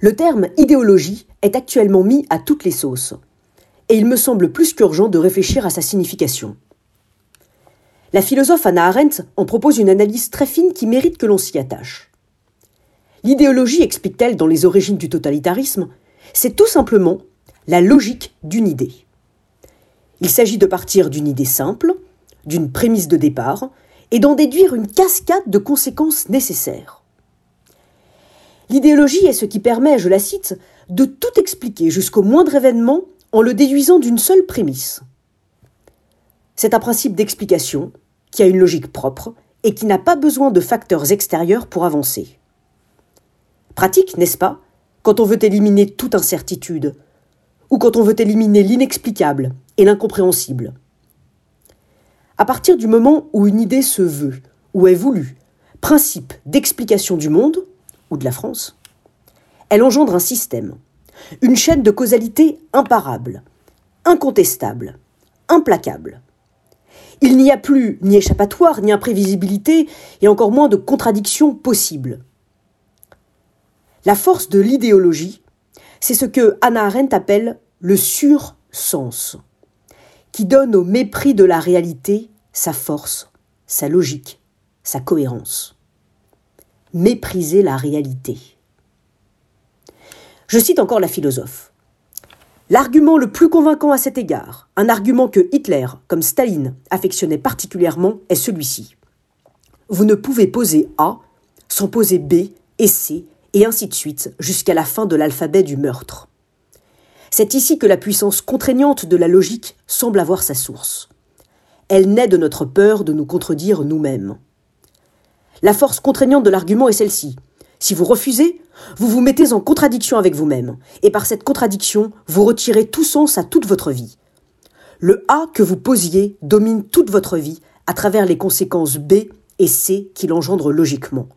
Le terme idéologie est actuellement mis à toutes les sauces, et il me semble plus qu'urgent de réfléchir à sa signification. La philosophe Anna Arendt en propose une analyse très fine qui mérite que l'on s'y attache. L'idéologie, explique-t-elle dans les origines du totalitarisme, c'est tout simplement la logique d'une idée. Il s'agit de partir d'une idée simple, d'une prémisse de départ, et d'en déduire une cascade de conséquences nécessaires. L'idéologie est ce qui permet, je la cite, de tout expliquer jusqu'au moindre événement en le déduisant d'une seule prémisse. C'est un principe d'explication qui a une logique propre et qui n'a pas besoin de facteurs extérieurs pour avancer. Pratique, n'est-ce pas, quand on veut éliminer toute incertitude, ou quand on veut éliminer l'inexplicable et l'incompréhensible. À partir du moment où une idée se veut, ou est voulue, principe d'explication du monde, ou de la France, elle engendre un système, une chaîne de causalité imparable, incontestable, implacable. Il n'y a plus ni échappatoire, ni imprévisibilité, et encore moins de contradiction possible. La force de l'idéologie, c'est ce que Hannah Arendt appelle le sur-sens, qui donne au mépris de la réalité sa force, sa logique, sa cohérence. Mépriser la réalité. Je cite encore la philosophe. L'argument le plus convaincant à cet égard, un argument que Hitler, comme Staline, affectionnait particulièrement, est celui-ci. Vous ne pouvez poser A sans poser B et C, et ainsi de suite, jusqu'à la fin de l'alphabet du meurtre. C'est ici que la puissance contraignante de la logique semble avoir sa source. Elle naît de notre peur de nous contredire nous-mêmes. La force contraignante de l'argument est celle-ci. Si vous refusez, vous vous mettez en contradiction avec vous-même, et par cette contradiction, vous retirez tout sens à toute votre vie. Le A que vous posiez domine toute votre vie à travers les conséquences B et C qu'il engendre logiquement.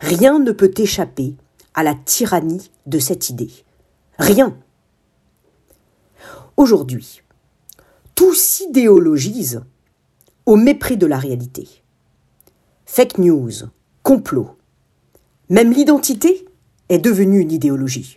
Rien ne peut échapper à la tyrannie de cette idée. Rien. Aujourd'hui, tout s'idéologise au mépris de la réalité. Fake news, complot, même l'identité est devenue une idéologie.